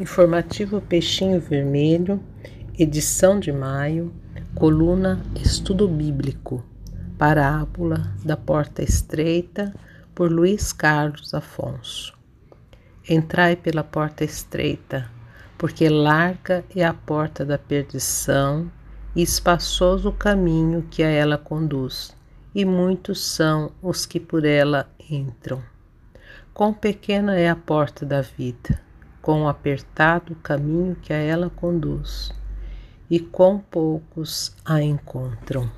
Informativo Peixinho Vermelho, edição de maio, coluna Estudo Bíblico, Parábola da Porta Estreita, por Luiz Carlos Afonso. Entrai pela porta estreita, porque larga é a porta da perdição e espaçoso o caminho que a ela conduz, e muitos são os que por ela entram. Quão pequena é a porta da vida! Apertado o caminho que a ela conduz, e quão poucos a encontram.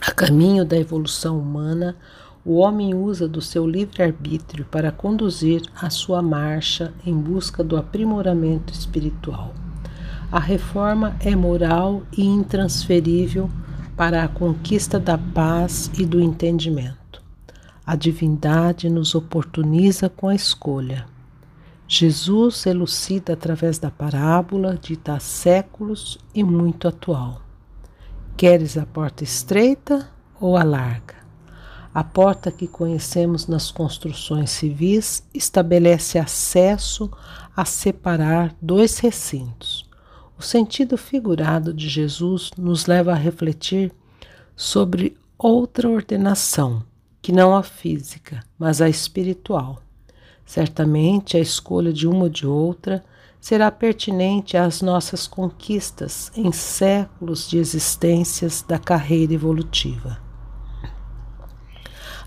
A caminho da evolução humana, o homem usa do seu livre-arbítrio para conduzir a sua marcha em busca do aprimoramento espiritual. A reforma é moral e intransferível para a conquista da paz e do entendimento. A divindade nos oportuniza com a escolha Jesus elucida através da parábola, dita há séculos e muito atual. Queres a porta estreita ou a larga? A porta que conhecemos nas construções civis estabelece acesso a separar dois recintos. O sentido figurado de Jesus nos leva a refletir sobre outra ordenação, que não a física, mas a espiritual Certamente a escolha de uma ou de outra será pertinente às nossas conquistas em séculos de existências da carreira evolutiva.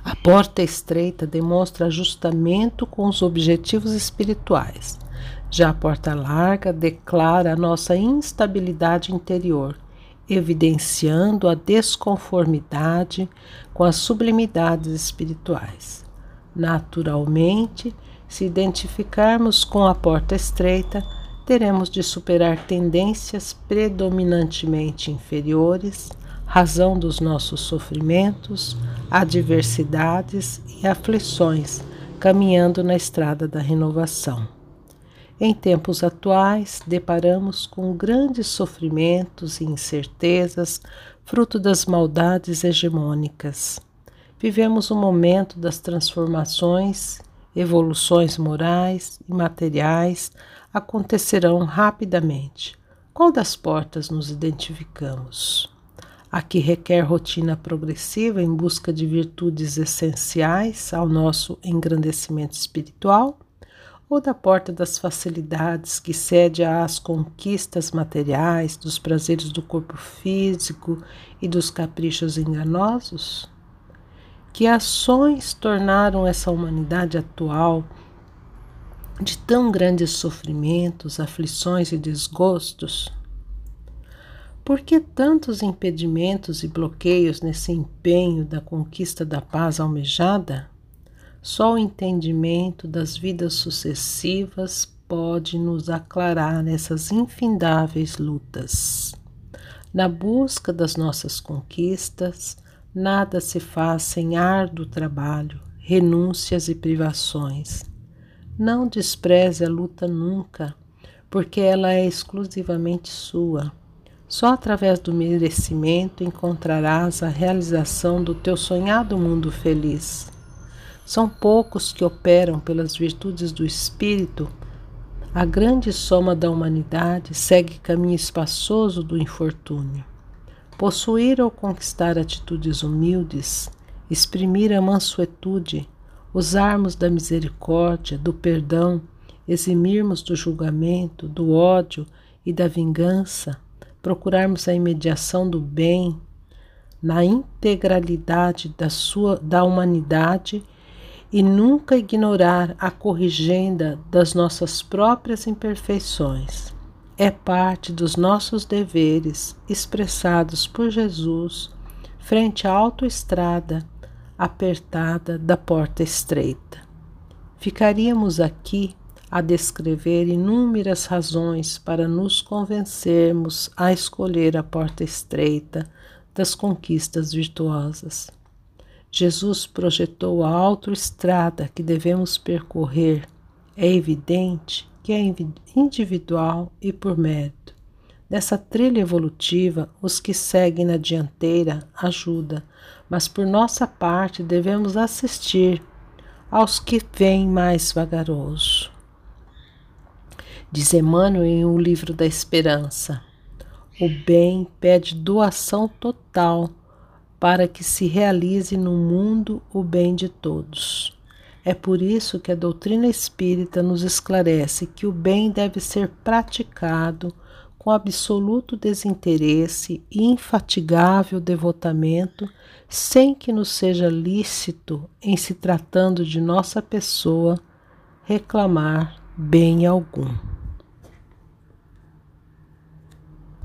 A porta estreita demonstra ajustamento com os objetivos espirituais. Já a porta larga declara a nossa instabilidade interior, evidenciando a desconformidade com as sublimidades espirituais. Naturalmente, se identificarmos com a porta estreita, teremos de superar tendências predominantemente inferiores, razão dos nossos sofrimentos, adversidades e aflições, caminhando na estrada da renovação. Em tempos atuais, deparamos com grandes sofrimentos e incertezas, fruto das maldades hegemônicas. Vivemos o momento das transformações evoluções morais e materiais acontecerão rapidamente. Qual das portas nos identificamos? A que requer rotina progressiva em busca de virtudes essenciais ao nosso engrandecimento espiritual? Ou da porta das facilidades que cede às conquistas materiais, dos prazeres do corpo físico e dos caprichos enganosos? Que ações tornaram essa humanidade atual de tão grandes sofrimentos, aflições e desgostos? Por que tantos impedimentos e bloqueios nesse empenho da conquista da paz almejada? Só o entendimento das vidas sucessivas pode nos aclarar essas infindáveis lutas. Na busca das nossas conquistas, Nada se faz sem árduo trabalho, renúncias e privações. Não despreze a luta nunca, porque ela é exclusivamente sua. Só através do merecimento encontrarás a realização do teu sonhado mundo feliz. São poucos que operam pelas virtudes do espírito. A grande soma da humanidade segue caminho espaçoso do infortúnio. Possuir ou conquistar atitudes humildes, exprimir a mansuetude, usarmos da misericórdia, do perdão, eximirmos do julgamento, do ódio e da vingança, procurarmos a imediação do bem, na integralidade da sua da humanidade e nunca ignorar a corrigenda das nossas próprias imperfeições é parte dos nossos deveres expressados por Jesus frente à autoestrada apertada da porta estreita. Ficaríamos aqui a descrever inúmeras razões para nos convencermos a escolher a porta estreita das conquistas virtuosas. Jesus projetou a autoestrada que devemos percorrer. É evidente que é individual e por mérito. Nessa trilha evolutiva, os que seguem na dianteira ajuda, mas por nossa parte devemos assistir aos que vêm mais vagaroso. Diz Emmanuel em O Livro da Esperança: o bem pede doação total para que se realize no mundo o bem de todos. É por isso que a doutrina espírita nos esclarece que o bem deve ser praticado com absoluto desinteresse e infatigável devotamento, sem que nos seja lícito, em se tratando de nossa pessoa, reclamar bem algum.